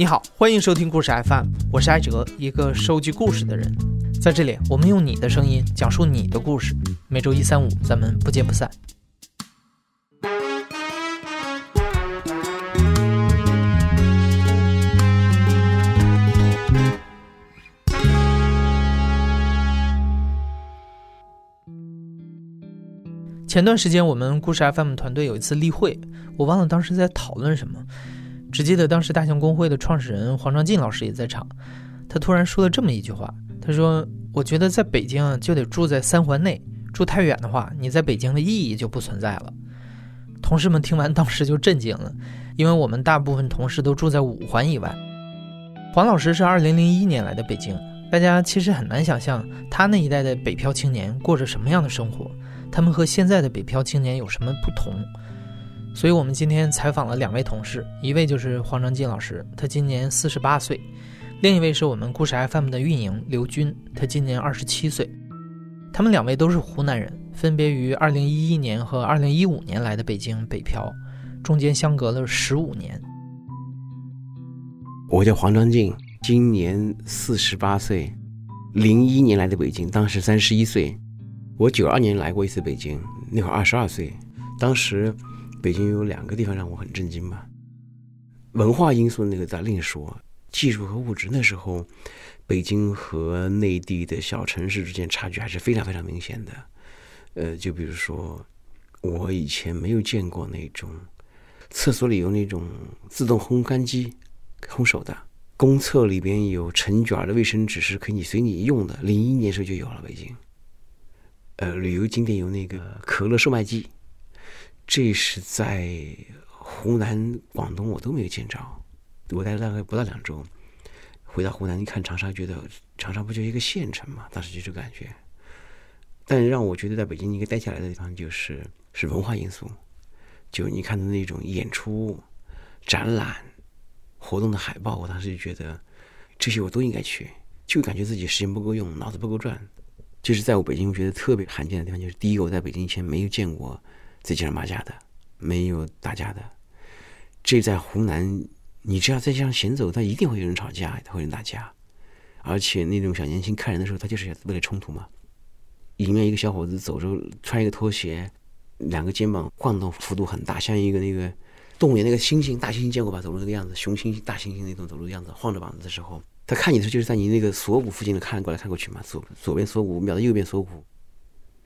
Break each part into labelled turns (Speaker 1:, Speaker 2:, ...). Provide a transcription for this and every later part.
Speaker 1: 你好，欢迎收听故事 FM，我是艾哲，一个收集故事的人。在这里，我们用你的声音讲述你的故事。每周一、三、五，咱们不见不散。前段时间，我们故事 FM 团队有一次例会，我忘了当时在讨论什么，只记得当时大象公会的创始人黄长进老师也在场。他突然说了这么一句话：“他说，我觉得在北京就得住在三环内，住太远的话，你在北京的意义就不存在了。”同事们听完当时就震惊了，因为我们大部分同事都住在五环以外。黄老师是二零零一年来的北京，大家其实很难想象他那一代的北漂青年过着什么样的生活。他们和现在的北漂青年有什么不同？所以我们今天采访了两位同事，一位就是黄章进老师，他今年四十八岁；另一位是我们故事 FM 的运营刘军，他今年二十七岁。他们两位都是湖南人，分别于二零一一年和二零一五年来的北京北漂，中间相隔了十五年。
Speaker 2: 我叫黄章进，今年四十八岁，零一年来的北京，当时三十一岁。我九二年来过一次北京，那会儿二十二岁。当时北京有两个地方让我很震惊吧。文化因素那个咱另说，技术和物质那时候，北京和内地的小城市之间差距还是非常非常明显的。呃，就比如说，我以前没有见过那种厕所里有那种自动烘干机，烘手的；公厕里边有成卷的卫生纸是可以随你用的。零一年时候就有了北京。呃，旅游景点有那个可乐售卖机，这是在湖南、广东我都没有见着。我待了大概不到两周，回到湖南一看长沙，觉得长沙不就一个县城嘛？当时就这感觉。但让我觉得在北京应该待下来的地方，就是是文化因素，就你看的那种演出、展览、活动的海报，我当时就觉得这些我都应该去，就感觉自己时间不够用，脑子不够转。就是在我北京，我觉得特别罕见的地方，就是第一个，我在北京以前没有见过在街上骂架的，没有打架的。这在湖南，你只要在街上行走，他一定会有人吵架，他会有人打架，而且那种小年轻看人的时候，他就是为了冲突嘛。迎面一个小伙子走着，穿一个拖鞋，两个肩膀晃动幅度很大，像一个那个动物园那个猩猩，大猩猩见过吧？走路那个样子，雄猩猩、大猩猩那种走路的样子，晃着膀子的时候。他看你的时候，就是在你那个锁骨附近的看过来看过去嘛，左左边锁骨瞄到右边锁骨，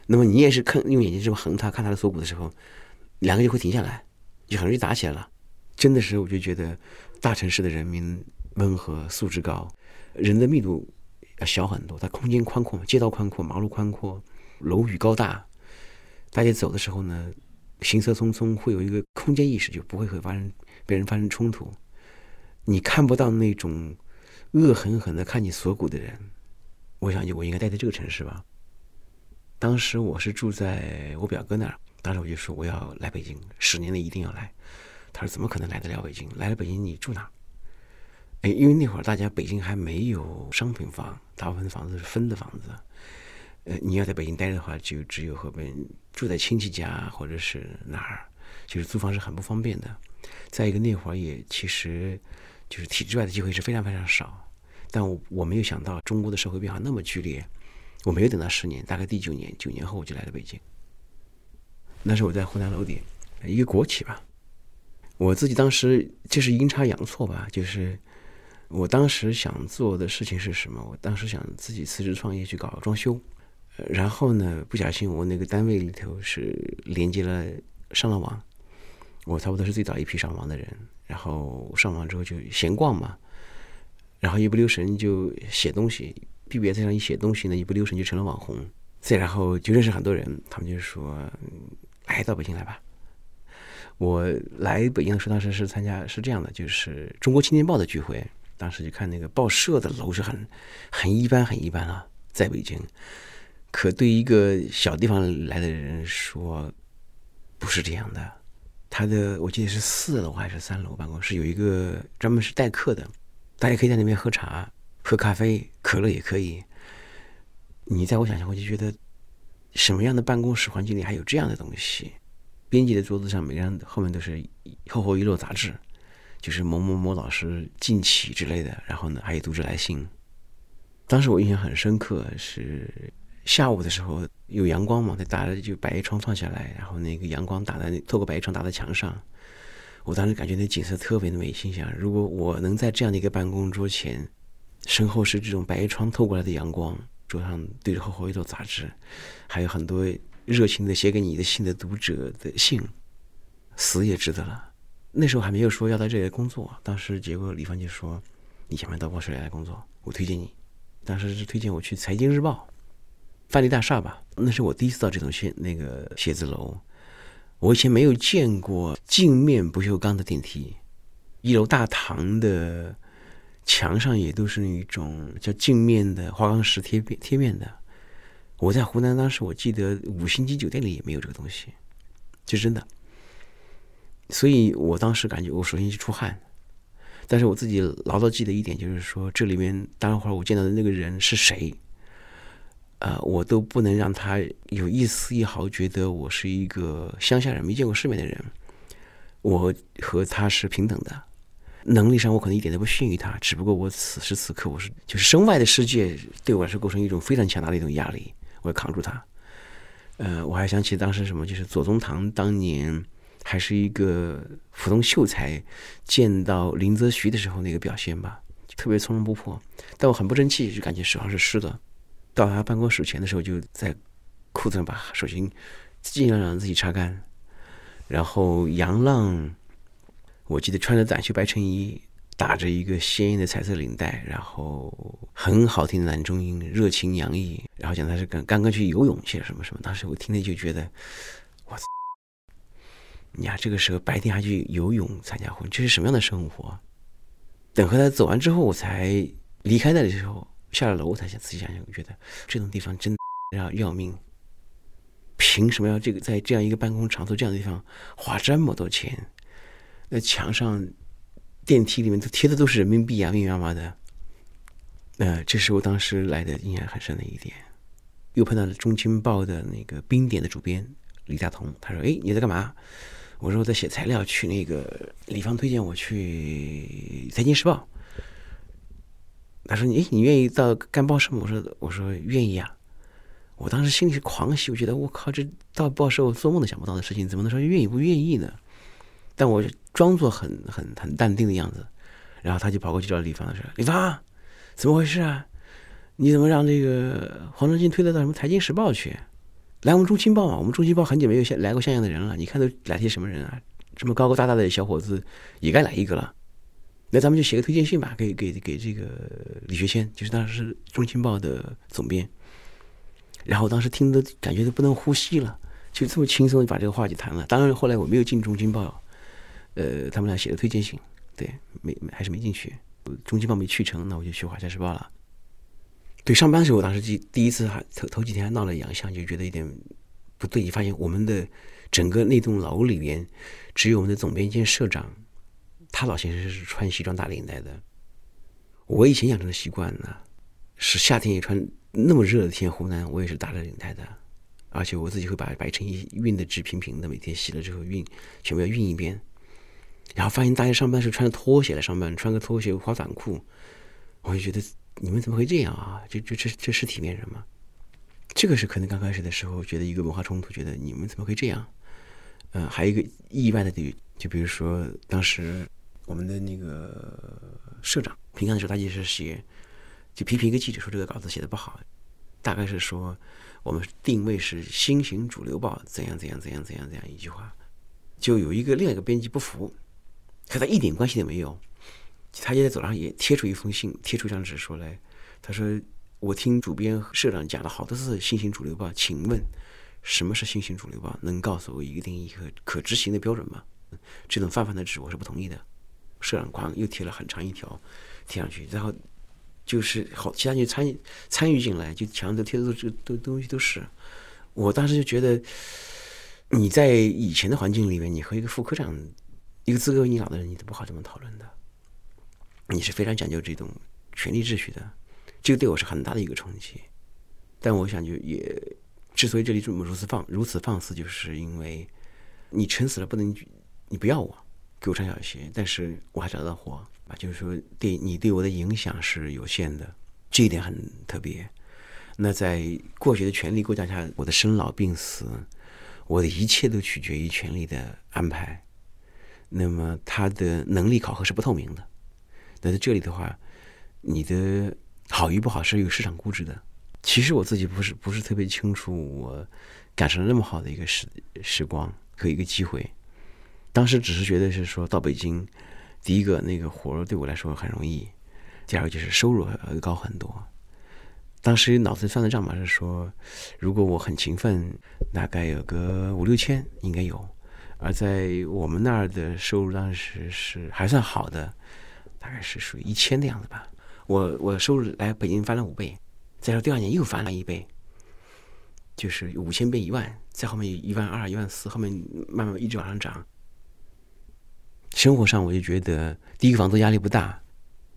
Speaker 2: 那么你也是看用眼睛这么横他看他的锁骨的时候，两个就会停下来，就很容易打起来了。真的是，我就觉得大城市的人民温和，素质高，人的密度要小很多，它空间宽阔，街道宽阔，马路宽阔，楼宇高大，大家走的时候呢，行色匆匆，会有一个空间意识，就不会会发生别人发生冲突，你看不到那种。恶狠狠的看你锁骨的人，我想就我应该待在这个城市吧。当时我是住在我表哥那儿，当时我就说我要来北京，十年内一定要来。他说怎么可能来得了北京？来了北京你住哪？哎，因为那会儿大家北京还没有商品房，大部分的房子是分的房子。呃，你要在北京待着的话，就只有和别人住在亲戚家或者是哪儿，就是租房是很不方便的。再一个那会儿也其实就是体制外的机会是非常非常少。但我我没有想到中国的社会变化那么剧烈，我没有等到十年，大概第九年，九年后我就来了北京。那时我在湖南娄底，一个国企吧。我自己当时就是阴差阳错吧，就是我当时想做的事情是什么？我当时想自己辞职创业去搞装修，然后呢，不小心我那个单位里头是连接了上了网，我差不多是最早一批上网的人。然后上网之后就闲逛嘛。然后一不留神就写东西，BBS 上一写东西呢，一不留神就成了网红。再然后就认识很多人，他们就说：“来到北京来吧。”我来北京的时候，当时是参加是这样的，就是中国青年报的聚会。当时就看那个报社的楼是很很一般，很一般啊，在北京。可对一个小地方来的人说，不是这样的。他的我记得是四楼还是三楼办公室，有一个专门是待客的。大家可以在那边喝茶、喝咖啡、可乐也可以。你在我想象，我就觉得什么样的办公室环境里还有这样的东西？编辑的桌子上，每个人后面都是厚厚一摞杂志，就是某某某老师近期之类的。然后呢，还有读者来信。当时我印象很深刻，是下午的时候有阳光嘛，他打着就百叶窗放下来，然后那个阳光打在透过百叶窗打在墙上。我当时感觉那景色特别的美，心想如果我能在这样的一个办公桌前，身后是这种白窗透过来的阳光，桌上堆着厚厚一摞杂志，还有很多热情的写给你的信的读者的信，死也值得了。那时候还没有说要在这里工作，当时结果李芳就说：“你想不想到报社里来工作？我推荐你。”当时是推荐我去《财经日报》，范丽大厦吧。那是我第一次到这种写那个写字楼，我以前没有见过镜面不锈钢的电梯，一楼大堂的墙上也都是那种叫镜面的花岗石贴贴面的。我在湖南当时我记得五星级酒店里也没有这个东西，就真的。所以我当时感觉我首先就出汗。但是我自己牢牢记得一点，就是说这里面待会儿我见到的那个人是谁，呃，我都不能让他有一丝一毫觉得我是一个乡下人、没见过世面的人。我和他是平等的，能力上我可能一点都不逊于他，只不过我此时此刻我是就是身外的世界对我来说构成一种非常强大的一种压力，我要扛住他。呃，我还想起当时什么，就是左宗棠当年。还是一个普通秀才，见到林则徐的时候那个表现吧，特别从容不迫。但我很不争气，就感觉手上是湿的。到他办公室前的时候，就在裤子上把手心尽量让自己擦干。然后杨浪，我记得穿着短袖白衬衣，打着一个鲜艳的彩色领带，然后很好听的男中音，热情洋溢。然后讲他是刚刚刚去游泳去了什么什么。当时我听了就觉得，我操！你呀，这个时候白天还去游泳参加婚，这是什么样的生活？等和他走完之后，我才离开那里的时候，下了楼我才想仔细想想，我觉得这种地方真要要命。凭什么要这个在这样一个办公场所这样的地方花这么多钱？那墙上、电梯里面都贴的都是人民币啊，密密麻麻的。呃，这是我当时来的印象很深的一点。又碰到了《中青报》的那个冰点的主编李大同，他说：“哎，你在干嘛？”我说我在写材料，去那个李芳推荐我去《财经时报》。他说：“你你愿意到干报社吗？”我说：“我说愿意啊。”我当时心里是狂喜，我觉得我靠，这到报社我做梦都想不到的事情，怎么能说愿意不愿意呢？但我装作很很很淡定的样子，然后他就跑过去找李芳说：“李芳，怎么回事啊？你怎么让这个黄长进推得到什么《财经时报》去？”来我们中青报嘛，我们中青报很久没有像来过像样的人了。你看都来些什么人啊？这么高高大大的小伙子也该来一个了。那咱们就写个推荐信吧，给给给这个李学谦，就是当时中青报的总编。然后当时听的感觉都不能呼吸了，就这么轻松就把这个话就谈了。当然后来我没有进中青报，呃，他们俩写的推荐信，对，没还是没进去。中青报没去成，那我就去华夏时报了。对，上班的时候，我当时第第一次还头头几天还闹了洋相，就觉得有点不对。你发现我们的整个那栋楼里面，只有我们的总编兼社长，他老先生是穿西装打领带的。我以前养成的习惯呢，是夏天也穿那么热的天，湖南我也是打着领带的，而且我自己会把白衬衣熨的直平平的，每天洗了之后熨，全部要熨一遍。然后发现大家上班时穿着拖鞋来上班，穿个拖鞋滑短裤，我就觉得。你们怎么会这样啊？这这这这是体面人吗？这个是可能刚开始的时候觉得一个文化冲突，觉得你们怎么会这样？嗯，还有一个意外的就就比如说当时我们的那个社长，平常的时候他就是写，就批评一个记者说这个稿子写的不好，大概是说我们定位是新型主流报，怎样怎样怎样怎样怎样一句话，就有一个另外一个编辑不服，和他一点关系都没有。他就在走廊上也贴出一封信，贴出一张纸说来，他说：“我听主编社长讲了好多次新型主流报，请问什么是新型主流报？能告诉我一个定义和可执行的标准吗？这种泛泛的纸我是不同意的。”社长光又贴了很长一条贴上去，然后就是好其他人参与参与进来，就墙上贴的都这都东西都是。我当时就觉得你在以前的环境里面，你和一个副科长，一个资格你老的人，你都不好这么讨论的。你是非常讲究这种权力秩序的，这个对我是很大的一个冲击。但我想，就也之所以这里这么如此放如此放肆，就是因为你撑死了不能，你不要我，给我穿小鞋，但是我还找到活啊，就是说对你对我的影响是有限的，这一点很特别。那在过去的权力构架下，我的生老病死，我的一切都取决于权力的安排。那么他的能力考核是不透明的。那在这里的话，你的好与不好是有市场估值的。其实我自己不是不是特别清楚，我赶上那么好的一个时时光和一个机会。当时只是觉得是说到北京，第一个那个活对我来说很容易，第二个就是收入高很多。当时脑子算的账嘛是说，如果我很勤奋，大概有个五六千应该有。而在我们那儿的收入当时是还算好的，大概是属于一千的样子吧。我我收入来北京翻了五倍，再说第二年又翻了一倍，就是五千变一万，在后面一万二、一万四，后面慢慢一直往上涨。生活上我就觉得，第一个房租压力不大，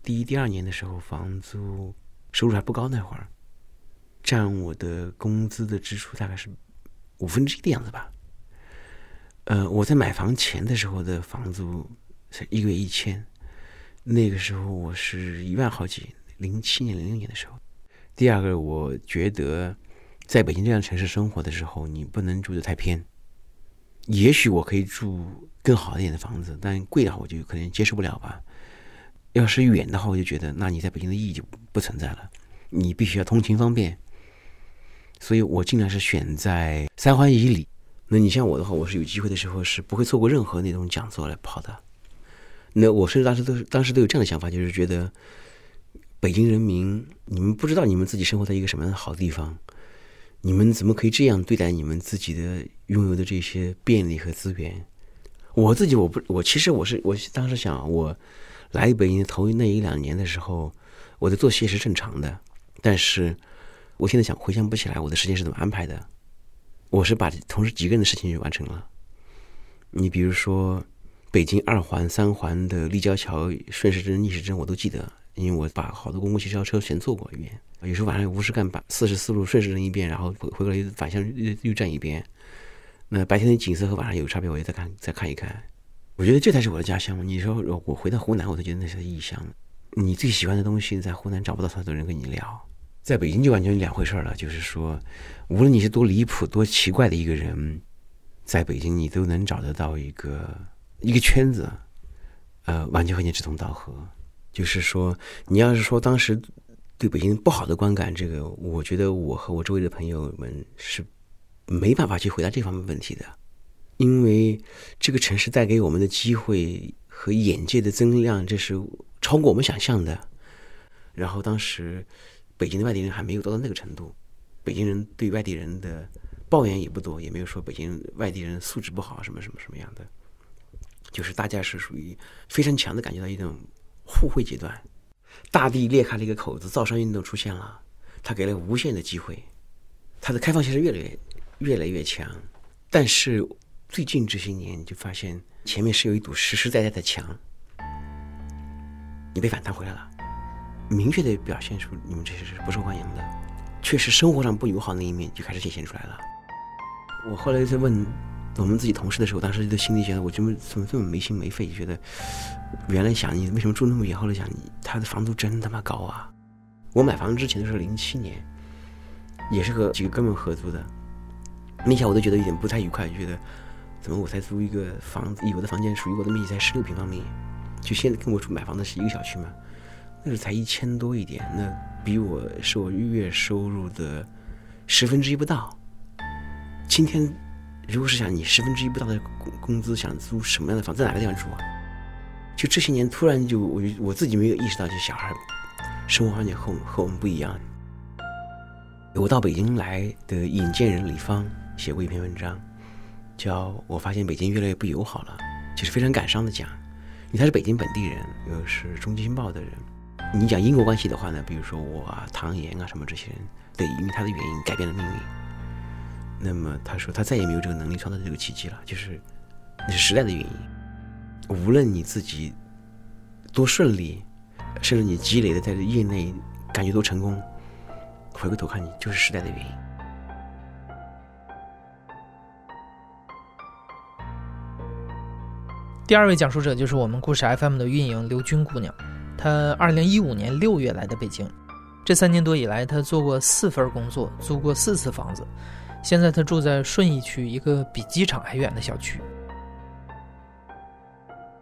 Speaker 2: 第一、第二年的时候房租收入还不高那会儿。占我的工资的支出大概是五分之一的样子吧。呃，我在买房前的时候的房租是一个月一千，那个时候我是一万好几，零七年、零六年的时候。第二个，我觉得在北京这样城市生活的时候，你不能住的太偏。也许我可以住更好一点的房子，但贵的话我就可能接受不了吧。要是远的话，我就觉得那你在北京的意义就不存在了。你必须要通勤方便。所以我尽量是选在三环以里。那你像我的话，我是有机会的时候是不会错过任何那种讲座来跑的。那我甚至当时都是当时都有这样的想法，就是觉得北京人民，你们不知道你们自己生活在一个什么样的好地方，你们怎么可以这样对待你们自己的拥有的这些便利和资源？我自己我不我其实我是我当时想，我来北京头那一两年的时候，我的作息也是正常的，但是。我现在想回想不起来我的时间是怎么安排的，我是把同时几个人的事情就完成了。你比如说，北京二环、三环的立交桥、顺时针、逆时针我都记得，因为我把好多公共汽车车全坐过一遍。有时候晚上无事干，把四十四路顺时针一遍，然后回回过来反向又又站一遍。那白天的景色和晚上有差别，我也再看再看一看。我觉得这才是我的家乡。你说我回到湖南，我都觉得那是异乡。你最喜欢的东西在湖南找不到太多人跟你聊。在北京就完全两回事了，就是说，无论你是多离谱、多奇怪的一个人，在北京你都能找得到一个一个圈子，呃，完全和你志同道合。就是说，你要是说当时对北京不好的观感，这个我觉得我和我周围的朋友们是没办法去回答这方面问题的，因为这个城市带给我们的机会和眼界的增量，这是超过我们想象的。然后当时。北京的外地人还没有到到那个程度，北京人对外地人的抱怨也不多，也没有说北京外地人素质不好什么什么什么样的，就是大家是属于非常强的感觉到一种互惠阶段，大地裂开了一个口子，造山运动出现了，它给了无限的机会，它的开放性是越来越越来越强，但是最近这些年就发现前面是有一堵实实在在的墙，你被反弹回来了。明确的表现出你们这些是不受欢迎的，确实生活上不友好那一面就开始显现出来了。我后来在问我们自己同事的时候，当时就心里觉得我怎么怎么这么没心没肺，就觉得原来想你为什么住那么远，后来想你他的房租真他妈高啊！我买房之前的时候零七年，也是和几个哥们合租的，那下我都觉得有点不太愉快，就觉得怎么我才租一个房子，有的房间属于我的面积才十六平方米，就现在跟我住买房的是一个小区嘛。那是才一千多一点，那比我是我月收入的十分之一不到。今天，如果是想你十分之一不到的工工资，想租什么样的房，在哪个地方住啊？就这些年，突然就我我自己没有意识到，就小孩生活环境和我和我们不一样。我到北京来的引荐人李芳写过一篇文章，叫我发现北京越来越不友好了，就是非常感伤的讲，因为他是北京本地人，又是中基新报的人。你讲因果关系的话呢，比如说我啊、唐岩啊什么这些人，对，因为他的原因改变了命运。那么他说他再也没有这个能力创造这个奇迹了，就是那是时代的原因。无论你自己多顺利，甚至你积累的在业内感觉多成功，回过头看你就是时代的原因。
Speaker 1: 第二位讲述者就是我们故事 FM 的运营刘军姑娘，他二零一五年六月来的北京，这三年多以来，他做过四份工作，租过四次房子，现在他住在顺义区一个比机场还远的小区。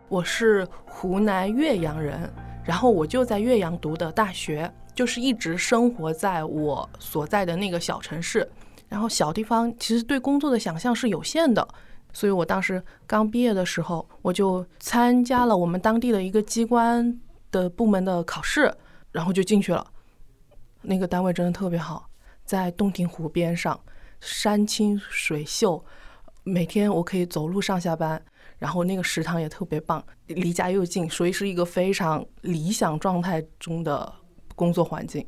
Speaker 3: 我是湖南岳阳人，然后我就在岳阳读的大学，就是一直生活在我所在的那个小城市，然后小地方其实对工作的想象是有限的。所以我当时刚毕业的时候，我就参加了我们当地的一个机关的部门的考试，然后就进去了。那个单位真的特别好，在洞庭湖边上，山清水秀，每天我可以走路上下班，然后那个食堂也特别棒，离家又近，所以是一个非常理想状态中的工作环境。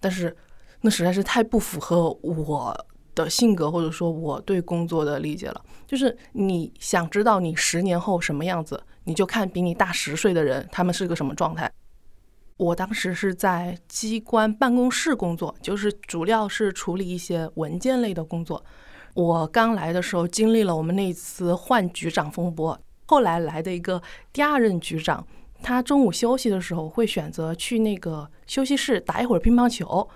Speaker 3: 但是那实在是太不符合我。的性格，或者说我对工作的理解了，就是你想知道你十年后什么样子，你就看比你大十岁的人，他们是个什么状态。我当时是在机关办公室工作，就是主要是处理一些文件类的工作。我刚来的时候经历了我们那一次换局长风波，后来来的一个第二任局长，他中午休息的时候会选择去那个休息室打一会儿乒乓球。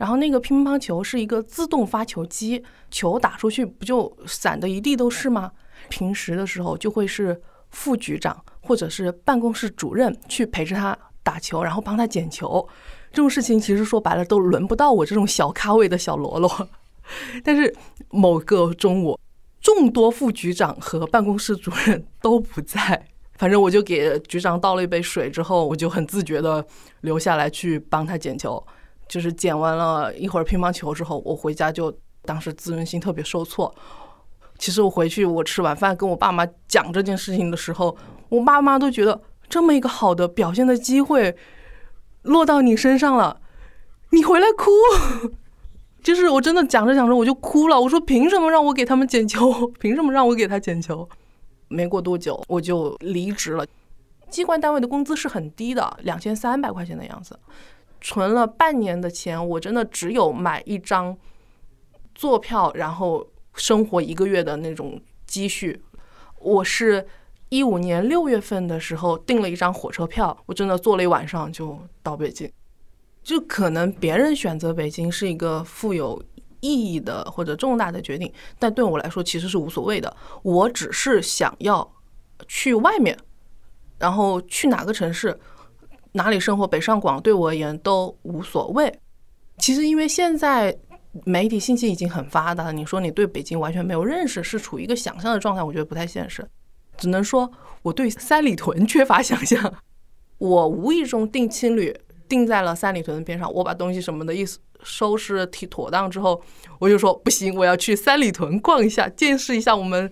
Speaker 3: 然后那个乒乓球是一个自动发球机，球打出去不就散的一地都是吗？平时的时候就会是副局长或者是办公室主任去陪着他打球，然后帮他捡球。这种事情其实说白了都轮不到我这种小咖位的小喽啰。但是某个中午，众多副局长和办公室主任都不在，反正我就给局长倒了一杯水之后，我就很自觉的留下来去帮他捡球。就是捡完了一会儿乒乓球之后，我回家就当时自尊心特别受挫。其实我回去我吃晚饭跟我爸妈讲这件事情的时候，我爸妈都觉得这么一个好的表现的机会落到你身上了，你回来哭。就是我真的讲着讲着我就哭了，我说凭什么让我给他们捡球？凭什么让我给他捡球？没过多久我就离职了。机关单位的工资是很低的，两千三百块钱的样子。存了半年的钱，我真的只有买一张坐票，然后生活一个月的那种积蓄。我是一五年六月份的时候订了一张火车票，我真的坐了一晚上就到北京。就可能别人选择北京是一个富有意义的或者重大的决定，但对我来说其实是无所谓的。我只是想要去外面，然后去哪个城市。哪里生活，北上广对我而言都无所谓。其实，因为现在媒体信息已经很发达，你说你对北京完全没有认识，是处于一个想象的状态，我觉得不太现实。只能说我对三里屯缺乏想象。我无意中订青旅，订在了三里屯的边上。我把东西什么的意思收拾妥当之后，我就说不行，我要去三里屯逛一下，见识一下我们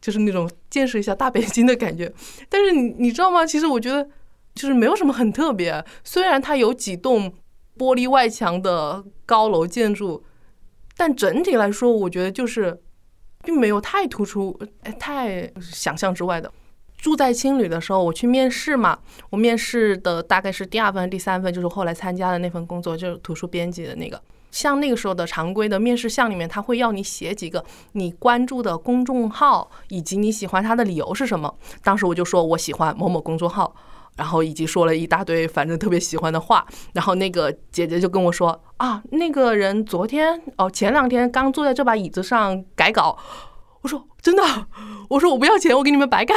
Speaker 3: 就是那种见识一下大北京的感觉。但是你你知道吗？其实我觉得。就是没有什么很特别，虽然它有几栋玻璃外墙的高楼建筑，但整体来说，我觉得就是并没有太突出、太想象之外的。住在青旅的时候，我去面试嘛，我面试的大概是第二份、第三份，就是后来参加的那份工作，就是图书编辑的那个。像那个时候的常规的面试项里面，他会要你写几个你关注的公众号，以及你喜欢他的理由是什么。当时我就说我喜欢某某公众号。然后以及说了一大堆反正特别喜欢的话，然后那个姐姐就跟我说啊，那个人昨天哦前两天刚坐在这把椅子上改稿。我说真的，我说我不要钱，我给你们白干。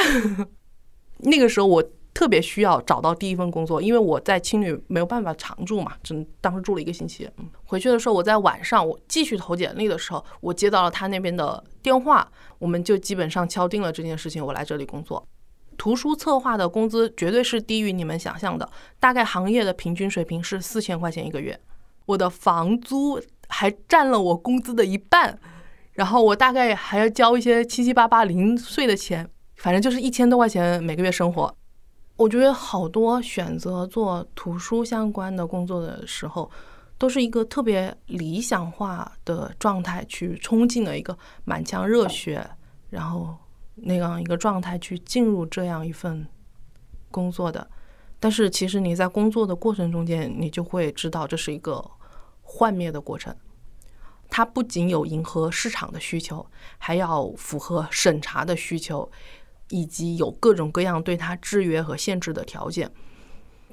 Speaker 3: 那个时候我特别需要找到第一份工作，因为我在青旅没有办法常住嘛，只当时住了一个星期。回去的时候我在晚上我继续投简历的时候，我接到了他那边的电话，我们就基本上敲定了这件事情，我来这里工作。图书策划的工资绝对是低于你们想象的，大概行业的平均水平是四千块钱一个月。我的房租还占了我工资的一半，然后我大概还要交一些七七八八零碎的钱，反正就是一千多块钱每个月生活。我觉得好多选择做图书相关的工作的时候，都是一个特别理想化的状态去冲进了一个满腔热血，然后。那样一个状态去进入这样一份工作的，但是其实你在工作的过程中间，你就会知道这是一个幻灭的过程。它不仅有迎合市场的需求，还要符合审查的需求。以及有各种各样对它制约和限制的条件。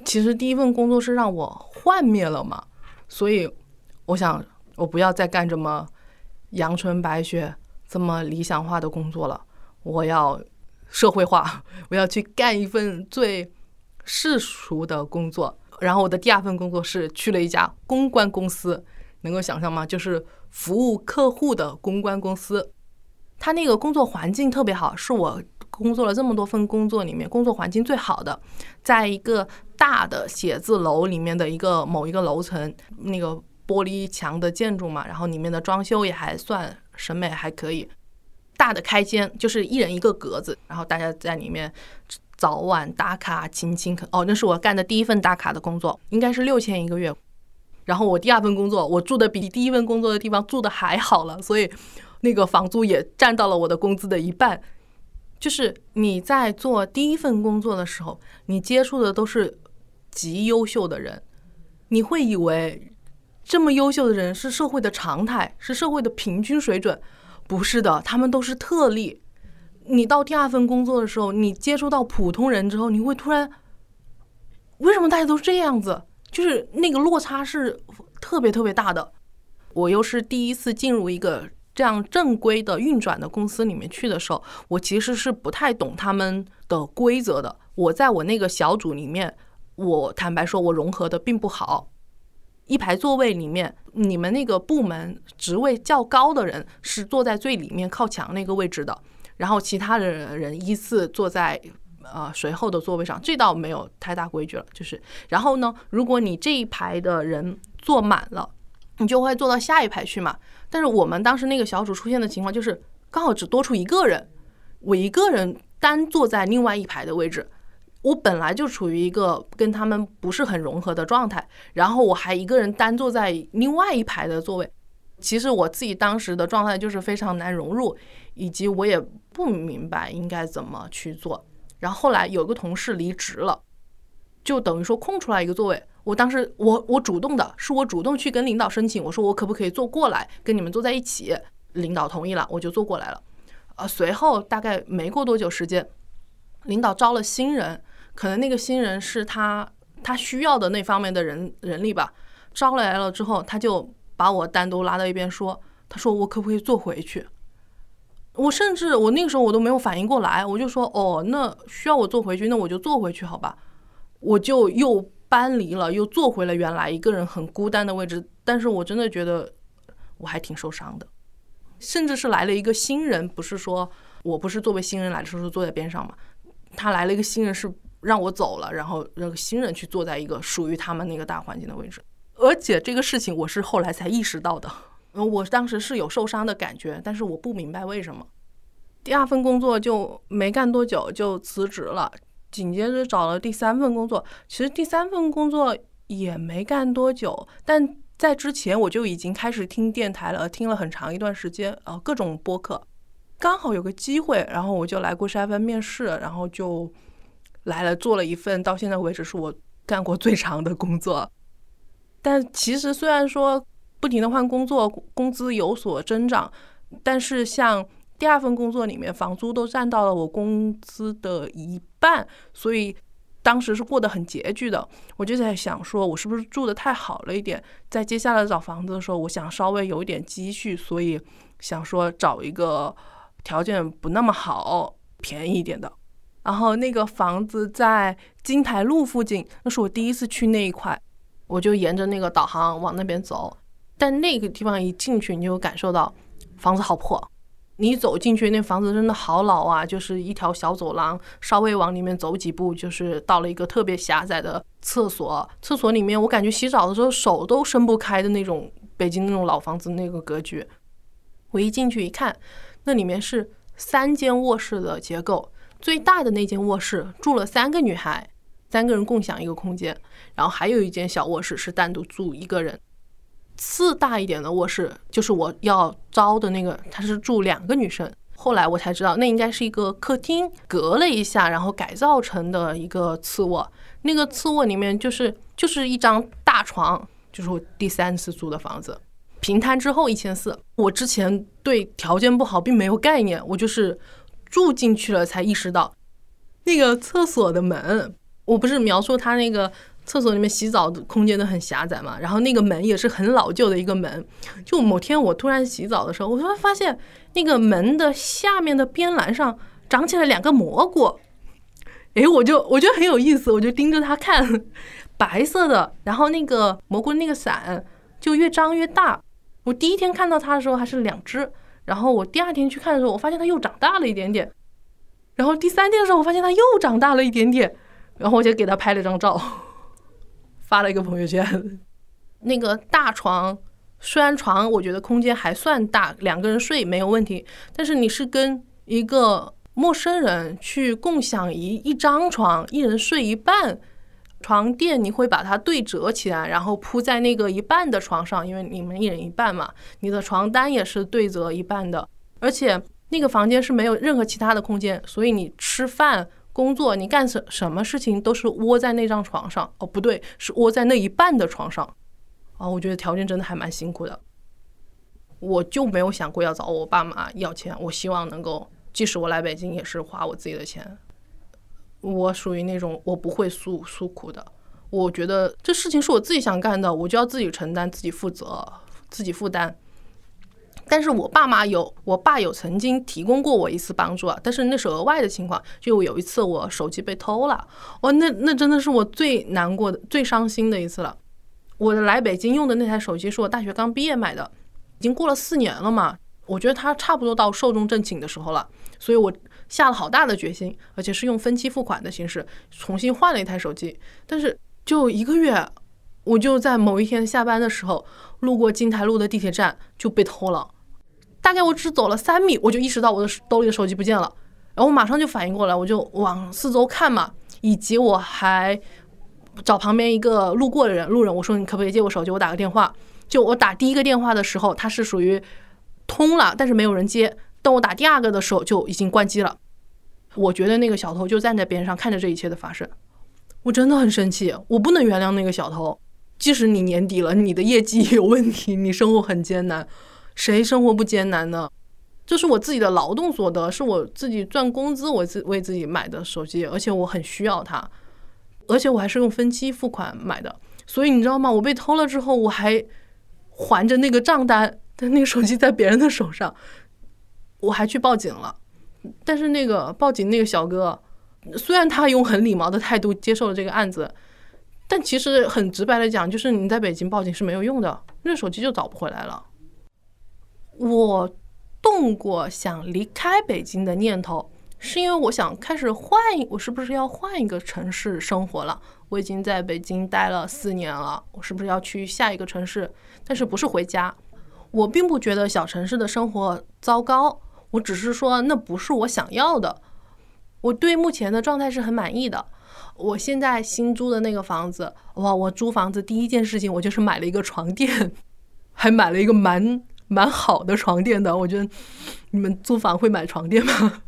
Speaker 3: 其实第一份工作是让我幻灭了嘛，所以我想我不要再干这么阳春白雪、这么理想化的工作了，我要社会化，我要去干一份最世俗的工作。然后我的第二份工作是去了一家公关公司，能够想象吗？就是服务客户的公关公司。他那个工作环境特别好，是我工作了这么多份工作里面工作环境最好的，在一个大的写字楼里面的一个某一个楼层，那个玻璃墙的建筑嘛，然后里面的装修也还算审美还可以，大的开间就是一人一个格子，然后大家在里面早晚打卡、勤勤恳哦，那是我干的第一份打卡的工作，应该是六千一个月。然后我第二份工作，我住的比第一份工作的地方住的还好了，所以。那个房租也占到了我的工资的一半，就是你在做第一份工作的时候，你接触的都是极优秀的人，你会以为这么优秀的人是社会的常态，是社会的平均水准，不是的，他们都是特例。你到第二份工作的时候，你接触到普通人之后，你会突然，为什么大家都是这样子？就是那个落差是特别特别大的。我又是第一次进入一个。这样正规的运转的公司里面去的时候，我其实是不太懂他们的规则的。我在我那个小组里面，我坦白说，我融合的并不好。一排座位里面，你们那个部门职位较高的人是坐在最里面靠墙那个位置的，然后其他的人依次坐在呃随后的座位上。这倒没有太大规矩了，就是。然后呢，如果你这一排的人坐满了，你就会坐到下一排去嘛。但是我们当时那个小组出现的情况就是，刚好只多出一个人，我一个人单坐在另外一排的位置，我本来就处于一个跟他们不是很融合的状态，然后我还一个人单坐在另外一排的座位，其实我自己当时的状态就是非常难融入，以及我也不明白应该怎么去做。然后后来有个同事离职了，就等于说空出来一个座位。我当时，我我主动的，是我主动去跟领导申请，我说我可不可以坐过来跟你们坐在一起？领导同意了，我就坐过来了。呃，随后大概没过多久时间，领导招了新人，可能那个新人是他他需要的那方面的人人力吧。招来了之后，他就把我单独拉到一边说：“他说我可不可以坐回去？”我甚至我那个时候我都没有反应过来，我就说：“哦，那需要我坐回去，那我就坐回去，好吧？”我就又。搬离了，又坐回了原来一个人很孤单的位置。但是我真的觉得我还挺受伤的，甚至是来了一个新人，不是说我不是作为新人来的时候坐在边上嘛？他来了一个新人，是让我走了，然后让新人去坐在一个属于他们那个大环境的位置。而且这个事情我是后来才意识到的，我当时是有受伤的感觉，但是我不明白为什么。第二份工作就没干多久就辞职了。紧接着找了第三份工作，其实第三份工作也没干多久，但在之前我就已经开始听电台了，听了很长一段时间，呃，各种播客，刚好有个机会，然后我就来过沙分面试，然后就来了，做了一份到现在为止是我干过最长的工作。但其实虽然说不停的换工作，工资有所增长，但是像。第二份工作里面，房租都占到了我工资的一半，所以当时是过得很拮据的。我就在想，说我是不是住的太好了一点？在接下来找房子的时候，我想稍微有一点积蓄，所以想说找一个条件不那么好、便宜一点的。然后那个房子在金台路附近，那是我第一次去那一块，我就沿着那个导航往那边走。但那个地方一进去，你就感受到房子好破。你走进去，那房子真的好老啊！就是一条小走廊，稍微往里面走几步，就是到了一个特别狭窄的厕所。厕所里面，我感觉洗澡的时候手都伸不开的那种北京那种老房子那个格局。我一进去一看，那里面是三间卧室的结构，最大的那间卧室住了三个女孩，三个人共享一个空间，然后还有一间小卧室是单独住一个人。次大一点的卧室就是我要招的那个，他是住两个女生。后来我才知道，那应该是一个客厅，隔了一下，然后改造成的一个次卧。那个次卧里面就是就是一张大床，就是我第三次租的房子，平摊之后一千四。我之前对条件不好并没有概念，我就是住进去了才意识到，那个厕所的门，我不是描述他那个厕所里面洗澡的空间都很狭窄嘛，然后那个门也是很老旧的一个门。就某天我突然洗澡的时候，我突然发现那个门的下面的边栏上长起来两个蘑菇。诶，我就我觉得很有意思，我就盯着它看，白色的，然后那个蘑菇那个伞就越张越大。我第一天看到它的时候还是两只，然后我第二天去看的时候，我发现它又长大了一点点，然后第三天的时候，我发现它又长大了一点点，然后我就给它拍了张照，发了一个朋友圈。那个大床虽然床我觉得空间还算大，两个人睡没有问题，但是你是跟一个。陌生人去共享一一张床，一人睡一半，床垫你会把它对折起来，然后铺在那个一半的床上，因为你们一人一半嘛。你的床单也是对折一半的，而且那个房间是没有任何其他的空间，所以你吃饭、工作，你干什什么事情都是窝在那张床上。哦，不对，是窝在那一半的床上。啊，我觉得条件真的还蛮辛苦的。我就没有想过要找我爸妈要钱，我希望能够。即使我来北京，也是花我自己的钱。我属于那种我不会诉诉苦的。我觉得这事情是我自己想干的，我就要自己承担、自己负责、自己负担。但是我爸妈有，我爸有曾经提供过我一次帮助啊，但是那是额外的情况。就有一次我手机被偷了，哇，那那真的是我最难过的、最伤心的一次了。我来北京用的那台手机是我大学刚毕业买的，已经过了四年了嘛。我觉得它差不多到寿终正寝的时候了，所以我下了好大的决心，而且是用分期付款的形式重新换了一台手机。但是就一个月，我就在某一天下班的时候路过金台路的地铁站就被偷了。大概我只走了三米，我就意识到我的兜里的手机不见了，然后我马上就反应过来，我就往四周看嘛，以及我还找旁边一个路过的人路人，我说你可不可以借我手机，我打个电话。就我打第一个电话的时候，它是属于。通了，但是没有人接。当我打第二个的时候，就已经关机了。我觉得那个小偷就站在边上看着这一切的发生，我真的很生气，我不能原谅那个小偷。即使你年底了，你的业绩有问题，你生活很艰难，谁生活不艰难呢？这是我自己的劳动所得，是我自己赚工资，我自为自己买的手机，而且我很需要它，而且我还是用分期付款买的。所以你知道吗？我被偷了之后，我还还着那个账单。但那个手机在别人的手上，我还去报警了。但是那个报警那个小哥，虽然他用很礼貌的态度接受了这个案子，但其实很直白的讲，就是你在北京报警是没有用的，那手机就找不回来了。我动过想离开北京的念头，是因为我想开始换，我是不是要换一个城市生活了？我已经在北京待了四年了，我是不是要去下一个城市？但是不是回家？我并不觉得小城市的生活糟糕，我只是说那不是我想要的。我对目前的状态是很满意的。我现在新租的那个房子，哇！我租房子第一件事情，我就是买了一个床垫，还买了一个蛮蛮好的床垫的。我觉得你们租房会买床垫吗？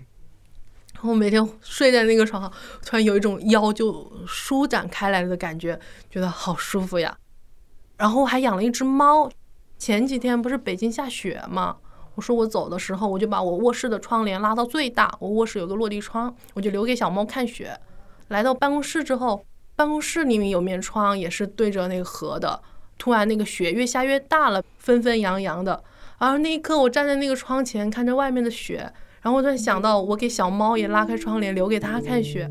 Speaker 3: 我每天睡在那个床上，突然有一种腰就舒展开来的感觉，觉得好舒服呀。然后我还养了一只猫。前几天不是北京下雪吗？我说我走的时候，我就把我卧室的窗帘拉到最大。我卧室有个落地窗，我就留给小猫看雪。来到办公室之后，办公室里面有面窗，也是对着那个河的。突然那个雪越下越大了，纷纷扬扬的。然后那一刻，我站在那个窗前看着外面的雪，然后我突然想到，我给小猫也拉开窗帘，留给它看雪。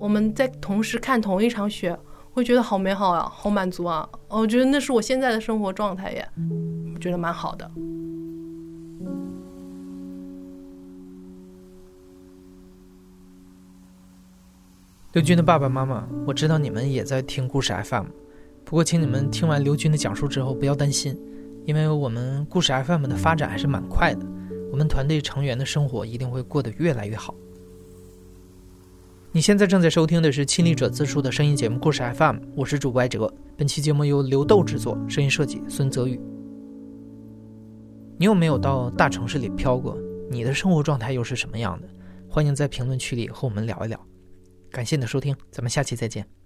Speaker 3: 我们在同时看同一场雪。会觉得好美好啊，好满足啊！我觉得那是我现在的生活状态耶，觉得蛮好的。
Speaker 1: 刘军的爸爸妈妈，我知道你们也在听故事 FM，不过请你们听完刘军的讲述之后不要担心，因为我们故事 FM 的发展还是蛮快的，我们团队成员的生活一定会过得越来越好。你现在正在收听的是亲历者自述的声音节目《故事 FM》，我是主播艾哲。本期节目由刘豆制作，声音设计孙泽宇。你有没有到大城市里飘过？你的生活状态又是什么样的？欢迎在评论区里和我们聊一聊。感谢你的收听，咱们下期再见。